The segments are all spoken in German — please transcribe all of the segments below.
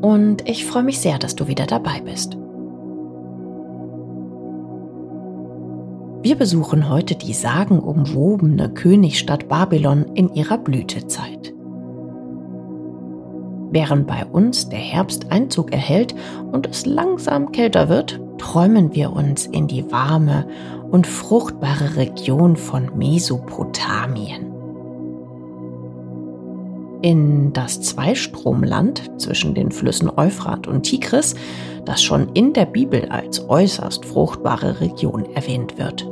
und ich freue mich sehr, dass du wieder dabei bist. Wir besuchen heute die sagenumwobene Königsstadt Babylon in ihrer Blütezeit. Während bei uns der Herbst Einzug erhält und es langsam kälter wird, träumen wir uns in die warme und fruchtbare Region von Mesopotamien in das Zweistromland zwischen den Flüssen Euphrat und Tigris, das schon in der Bibel als äußerst fruchtbare Region erwähnt wird.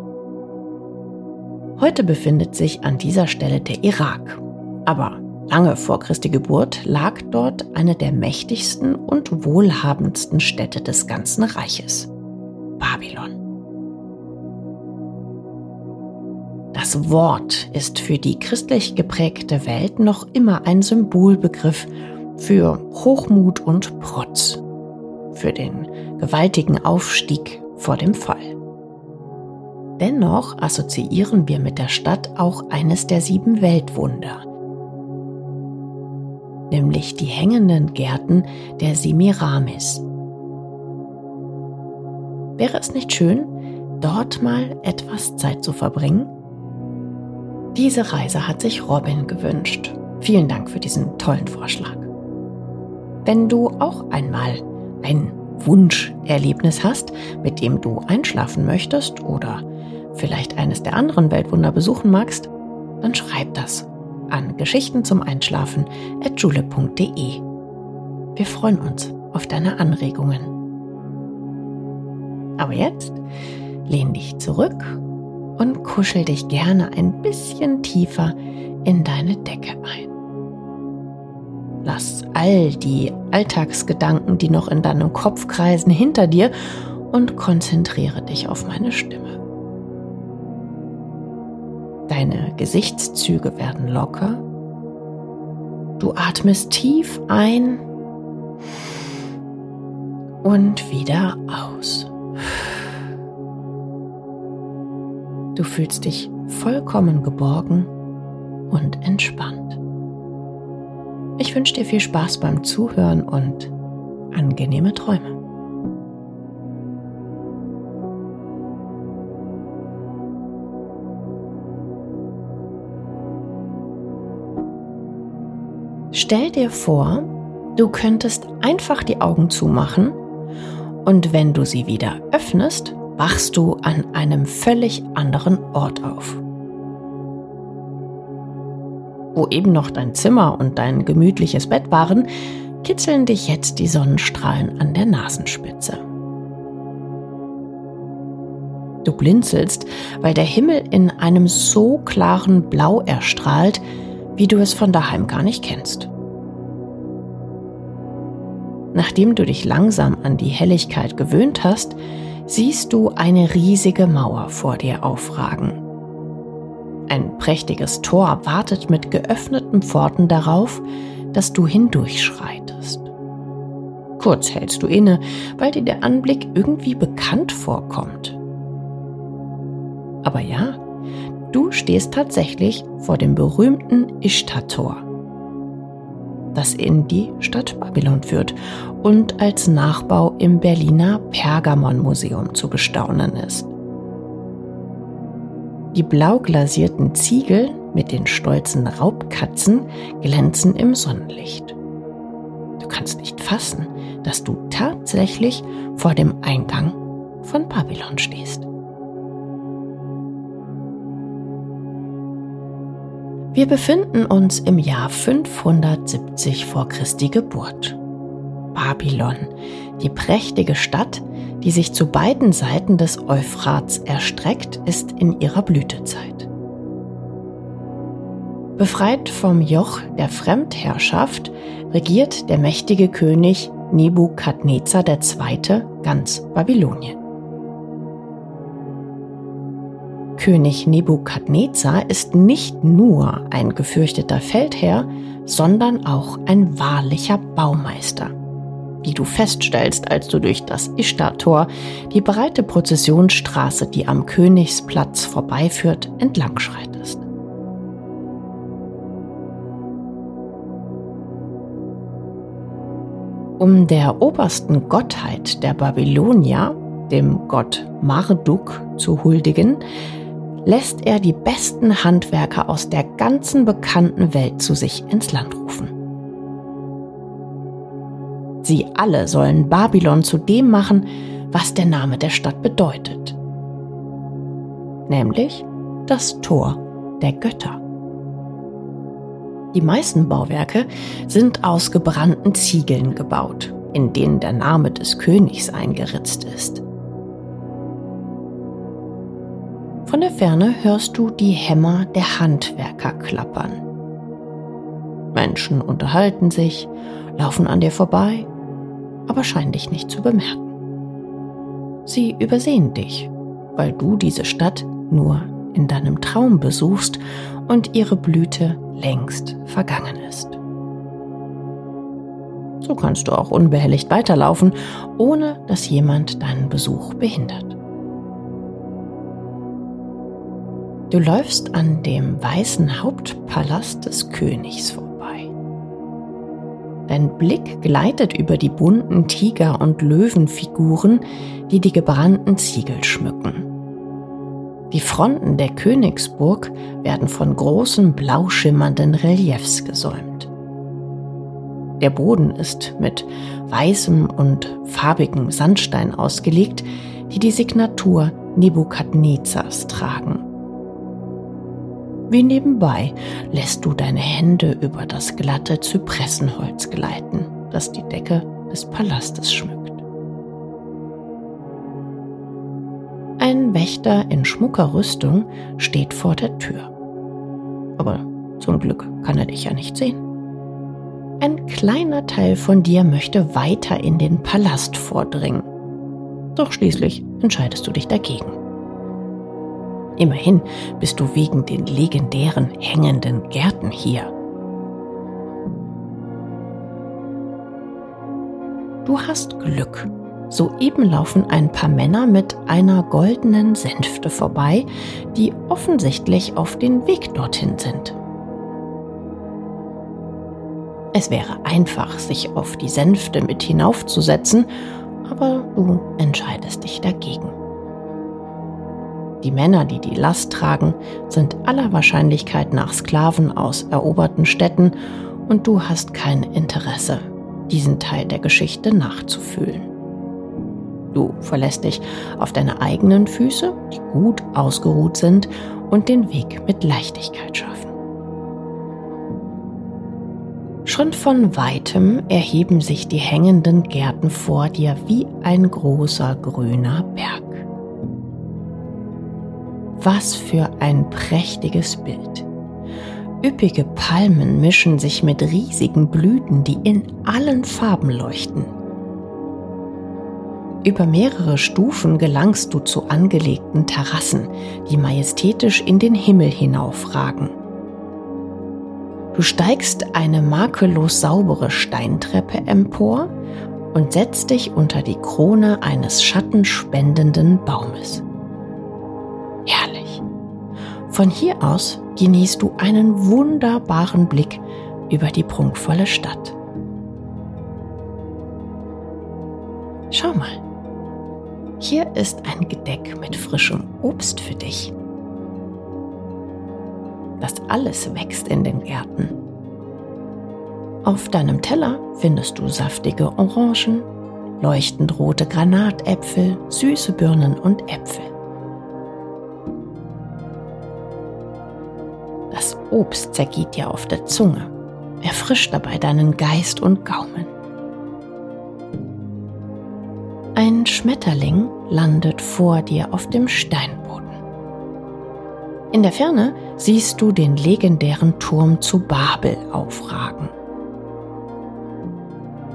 Heute befindet sich an dieser Stelle der Irak. Aber lange vor Christi Geburt lag dort eine der mächtigsten und wohlhabendsten Städte des ganzen Reiches, Babylon. Das Wort ist für die christlich geprägte Welt noch immer ein Symbolbegriff für Hochmut und Protz, für den gewaltigen Aufstieg vor dem Fall. Dennoch assoziieren wir mit der Stadt auch eines der sieben Weltwunder, nämlich die hängenden Gärten der Semiramis. Wäre es nicht schön, dort mal etwas Zeit zu verbringen? Diese Reise hat sich Robin gewünscht. Vielen Dank für diesen tollen Vorschlag. Wenn du auch einmal ein Wunscherlebnis hast, mit dem du einschlafen möchtest oder vielleicht eines der anderen Weltwunder besuchen magst, dann schreib das an Geschichten zum Einschlafen at jule.de. Wir freuen uns auf deine Anregungen. Aber jetzt lehn dich zurück und kuschel dich gerne ein bisschen tiefer in deine Decke ein. Lass all die Alltagsgedanken, die noch in deinem Kopf kreisen, hinter dir und konzentriere dich auf meine Stimme. Deine Gesichtszüge werden locker. Du atmest tief ein und wieder aus. Du fühlst dich vollkommen geborgen und entspannt. Ich wünsche dir viel Spaß beim Zuhören und angenehme Träume. Stell dir vor, du könntest einfach die Augen zumachen und wenn du sie wieder öffnest, wachst du an einem völlig anderen Ort auf. Wo eben noch dein Zimmer und dein gemütliches Bett waren, kitzeln dich jetzt die Sonnenstrahlen an der Nasenspitze. Du blinzelst, weil der Himmel in einem so klaren Blau erstrahlt, wie du es von daheim gar nicht kennst. Nachdem du dich langsam an die Helligkeit gewöhnt hast, siehst du eine riesige Mauer vor dir aufragen. Ein prächtiges Tor wartet mit geöffneten Pforten darauf, dass du hindurchschreitest. Kurz hältst du inne, weil dir der Anblick irgendwie bekannt vorkommt. Aber ja, du stehst tatsächlich vor dem berühmten Ishtar-Tor das in die Stadt Babylon führt und als Nachbau im Berliner Pergamon-Museum zu bestaunen ist. Die blau glasierten Ziegel mit den stolzen Raubkatzen glänzen im Sonnenlicht. Du kannst nicht fassen, dass du tatsächlich vor dem Eingang von Babylon stehst. Wir befinden uns im Jahr 570 vor Christi Geburt. Babylon, die prächtige Stadt, die sich zu beiden Seiten des Euphrats erstreckt, ist in ihrer Blütezeit. Befreit vom Joch der Fremdherrschaft regiert der mächtige König Nebukadnezar II. ganz Babylonien. König Nebukadnezar ist nicht nur ein gefürchteter Feldherr, sondern auch ein wahrlicher Baumeister. Wie du feststellst, als du durch das Ishtar-Tor die breite Prozessionsstraße, die am Königsplatz vorbeiführt, entlangschreitest. Um der obersten Gottheit der Babylonier, dem Gott Marduk, zu huldigen, lässt er die besten Handwerker aus der ganzen bekannten Welt zu sich ins Land rufen. Sie alle sollen Babylon zu dem machen, was der Name der Stadt bedeutet, nämlich das Tor der Götter. Die meisten Bauwerke sind aus gebrannten Ziegeln gebaut, in denen der Name des Königs eingeritzt ist. Von der Ferne hörst du die Hämmer der Handwerker klappern. Menschen unterhalten sich, laufen an dir vorbei, aber scheinen dich nicht zu bemerken. Sie übersehen dich, weil du diese Stadt nur in deinem Traum besuchst und ihre Blüte längst vergangen ist. So kannst du auch unbehelligt weiterlaufen, ohne dass jemand deinen Besuch behindert. Du läufst an dem weißen Hauptpalast des Königs vorbei. Dein Blick gleitet über die bunten Tiger- und Löwenfiguren, die die gebrannten Ziegel schmücken. Die Fronten der Königsburg werden von großen blau schimmernden Reliefs gesäumt. Der Boden ist mit weißem und farbigem Sandstein ausgelegt, die die Signatur Nebukadnezars tragen. Wie nebenbei lässt du deine Hände über das glatte Zypressenholz gleiten, das die Decke des Palastes schmückt. Ein Wächter in schmucker Rüstung steht vor der Tür. Aber zum Glück kann er dich ja nicht sehen. Ein kleiner Teil von dir möchte weiter in den Palast vordringen. Doch schließlich entscheidest du dich dagegen. Immerhin bist du wegen den legendären hängenden Gärten hier. Du hast Glück. Soeben laufen ein paar Männer mit einer goldenen Sänfte vorbei, die offensichtlich auf den Weg dorthin sind. Es wäre einfach, sich auf die Sänfte mit hinaufzusetzen, aber du entscheidest dich dagegen. Die Männer, die die Last tragen, sind aller Wahrscheinlichkeit nach Sklaven aus eroberten Städten und du hast kein Interesse, diesen Teil der Geschichte nachzufühlen. Du verlässt dich auf deine eigenen Füße, die gut ausgeruht sind und den Weg mit Leichtigkeit schaffen. Schon von weitem erheben sich die hängenden Gärten vor dir wie ein großer grüner Berg. Was für ein prächtiges Bild. Üppige Palmen mischen sich mit riesigen Blüten, die in allen Farben leuchten. Über mehrere Stufen gelangst du zu angelegten Terrassen, die majestätisch in den Himmel hinaufragen. Du steigst eine makellos saubere Steintreppe empor und setzt dich unter die Krone eines schattenspendenden Baumes. Von hier aus genießt du einen wunderbaren Blick über die prunkvolle Stadt. Schau mal, hier ist ein Gedeck mit frischem Obst für dich. Das alles wächst in den Gärten. Auf deinem Teller findest du saftige Orangen, leuchtend rote Granatäpfel, süße Birnen und Äpfel. Obst zergeht dir auf der Zunge, erfrischt dabei deinen Geist und Gaumen. Ein Schmetterling landet vor dir auf dem Steinboden. In der Ferne siehst du den legendären Turm zu Babel aufragen.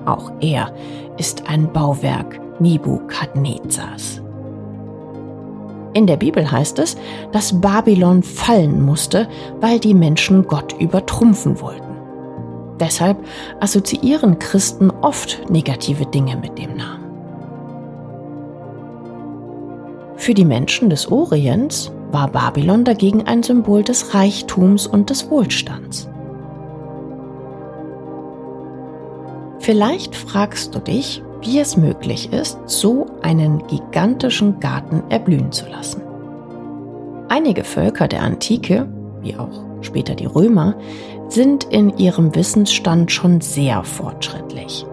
auch er ist ein Bauwerk Nebukadnezars. In der Bibel heißt es, dass Babylon fallen musste, weil die Menschen Gott übertrumpfen wollten. Deshalb assoziieren Christen oft negative Dinge mit dem Namen. Für die Menschen des Orients war Babylon dagegen ein Symbol des Reichtums und des Wohlstands. Vielleicht fragst du dich, wie es möglich ist, so einen gigantischen Garten erblühen zu lassen. Einige Völker der Antike, wie auch später die Römer, sind in ihrem Wissensstand schon sehr fortschrittlich.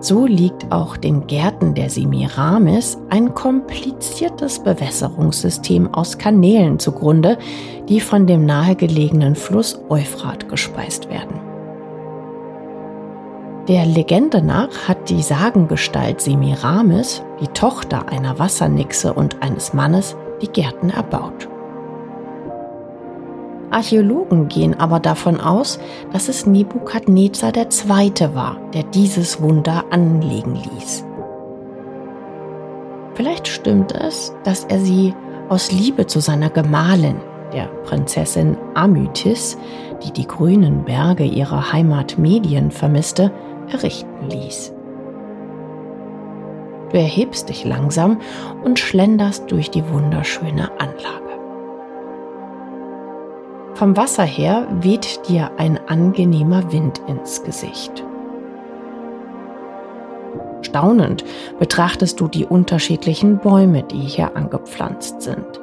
So liegt auch den Gärten der Semiramis ein kompliziertes Bewässerungssystem aus Kanälen zugrunde, die von dem nahegelegenen Fluss Euphrat gespeist werden. Der Legende nach hat die Sagengestalt Semiramis, die Tochter einer Wassernixe und eines Mannes, die Gärten erbaut. Archäologen gehen aber davon aus, dass es Nebukadnezar II. war, der dieses Wunder anlegen ließ. Vielleicht stimmt es, dass er sie aus Liebe zu seiner Gemahlin, der Prinzessin Amytis, die die grünen Berge ihrer Heimat Medien vermisste, errichten ließ. Du erhebst dich langsam und schlenderst durch die wunderschöne Anlage. Vom Wasser her weht dir ein angenehmer Wind ins Gesicht. Staunend betrachtest du die unterschiedlichen Bäume, die hier angepflanzt sind.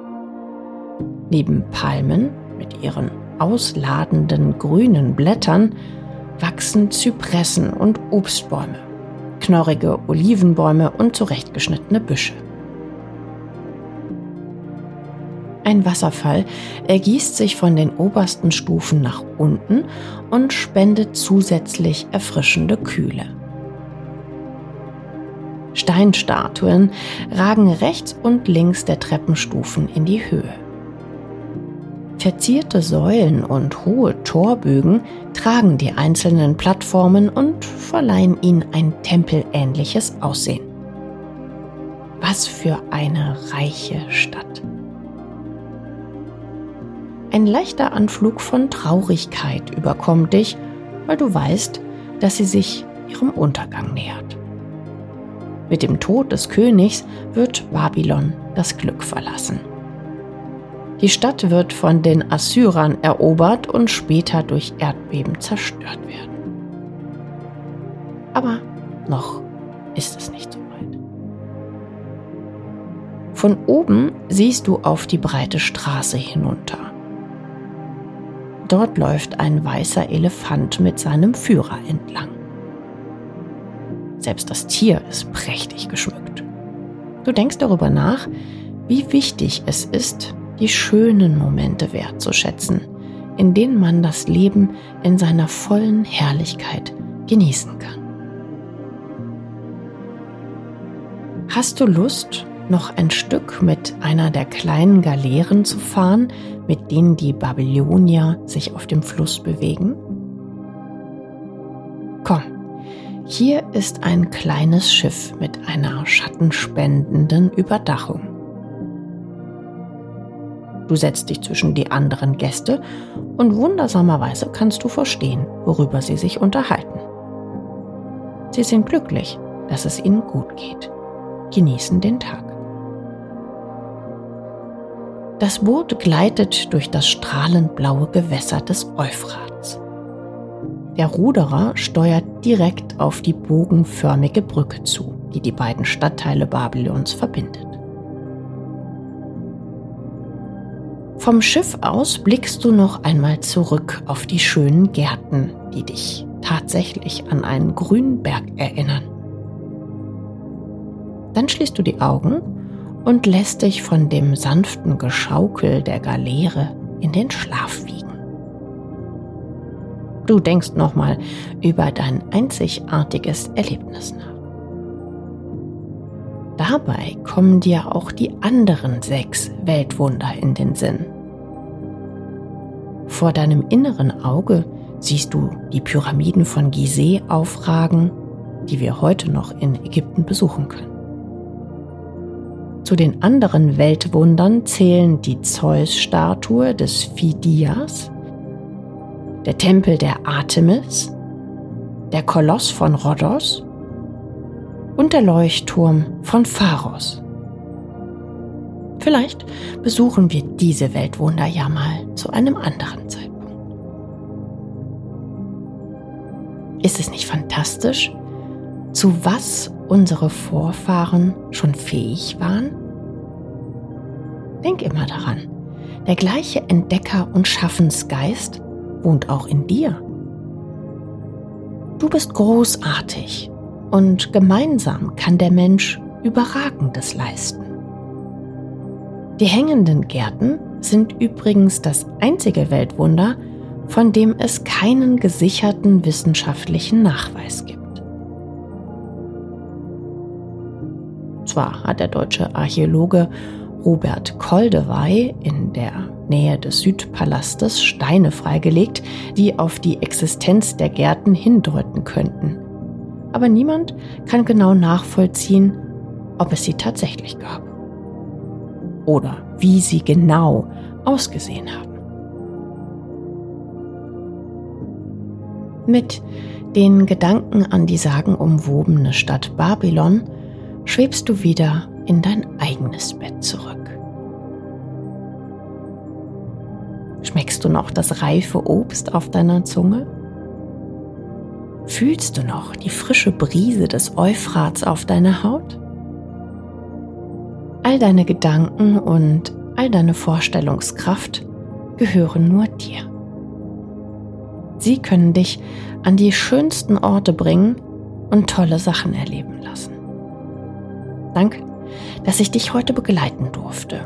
Neben Palmen mit ihren ausladenden grünen Blättern wachsen Zypressen und Obstbäume, knorrige Olivenbäume und zurechtgeschnittene Büsche. Ein Wasserfall ergießt sich von den obersten Stufen nach unten und spendet zusätzlich erfrischende Kühle. Steinstatuen ragen rechts und links der Treppenstufen in die Höhe. Verzierte Säulen und hohe Torbögen tragen die einzelnen Plattformen und verleihen ihnen ein tempelähnliches Aussehen. Was für eine reiche Stadt. Ein leichter Anflug von Traurigkeit überkommt dich, weil du weißt, dass sie sich ihrem Untergang nähert. Mit dem Tod des Königs wird Babylon das Glück verlassen. Die Stadt wird von den Assyrern erobert und später durch Erdbeben zerstört werden. Aber noch ist es nicht so weit. Von oben siehst du auf die breite Straße hinunter. Dort läuft ein weißer Elefant mit seinem Führer entlang. Selbst das Tier ist prächtig geschmückt. Du denkst darüber nach, wie wichtig es ist, die schönen Momente wertzuschätzen, in denen man das Leben in seiner vollen Herrlichkeit genießen kann. Hast du Lust, noch ein Stück mit einer der kleinen Galeeren zu fahren, mit denen die Babylonier sich auf dem Fluss bewegen? Komm, hier ist ein kleines Schiff mit einer schattenspendenden Überdachung. Du setzt dich zwischen die anderen Gäste und wundersamerweise kannst du verstehen, worüber sie sich unterhalten. Sie sind glücklich, dass es ihnen gut geht, genießen den Tag. Das Boot gleitet durch das strahlend blaue Gewässer des Euphrats. Der Ruderer steuert direkt auf die bogenförmige Brücke zu, die die beiden Stadtteile Babylons verbindet. Vom Schiff aus blickst du noch einmal zurück auf die schönen Gärten, die dich tatsächlich an einen grünen Berg erinnern. Dann schließt du die Augen und lässt dich von dem sanften Geschaukel der Galeere in den Schlaf wiegen. Du denkst nochmal über dein einzigartiges Erlebnis nach. Dabei kommen dir auch die anderen sechs Weltwunder in den Sinn. Vor deinem inneren Auge siehst du die Pyramiden von Gizeh aufragen, die wir heute noch in Ägypten besuchen können. Zu den anderen Weltwundern zählen die Zeus-Statue des Phidias, der Tempel der Artemis, der Koloss von Rhodos und der Leuchtturm von Pharos. Vielleicht besuchen wir diese Weltwunder ja mal zu einem anderen Zeitpunkt. Ist es nicht fantastisch, zu was unsere Vorfahren schon fähig waren? Denk immer daran, der gleiche Entdecker- und Schaffensgeist wohnt auch in dir. Du bist großartig und gemeinsam kann der Mensch Überragendes leisten. Die hängenden Gärten sind übrigens das einzige Weltwunder, von dem es keinen gesicherten wissenschaftlichen Nachweis gibt. Zwar hat der deutsche Archäologe Robert Koldewey in der Nähe des Südpalastes Steine freigelegt, die auf die Existenz der Gärten hindeuten könnten. Aber niemand kann genau nachvollziehen, ob es sie tatsächlich gab. Oder wie sie genau ausgesehen haben. Mit den Gedanken an die sagenumwobene Stadt Babylon schwebst du wieder in dein eigenes Bett zurück. Schmeckst du noch das reife Obst auf deiner Zunge? Fühlst du noch die frische Brise des Euphrats auf deiner Haut? All deine Gedanken und all deine Vorstellungskraft gehören nur dir. Sie können dich an die schönsten Orte bringen und tolle Sachen erleben lassen. Danke, dass ich dich heute begleiten durfte.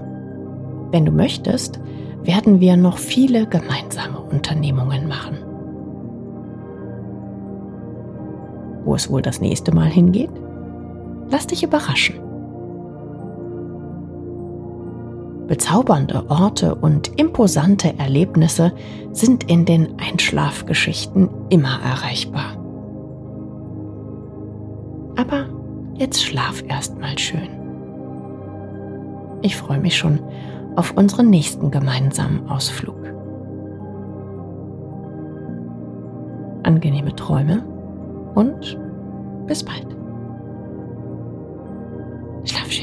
Wenn du möchtest, werden wir noch viele gemeinsame Unternehmungen machen. Wo es wohl das nächste Mal hingeht? Lass dich überraschen. Bezaubernde Orte und imposante Erlebnisse sind in den Einschlafgeschichten immer erreichbar. Aber jetzt schlaf erstmal schön. Ich freue mich schon auf unseren nächsten gemeinsamen Ausflug. Angenehme Träume und bis bald. Schlaf schön.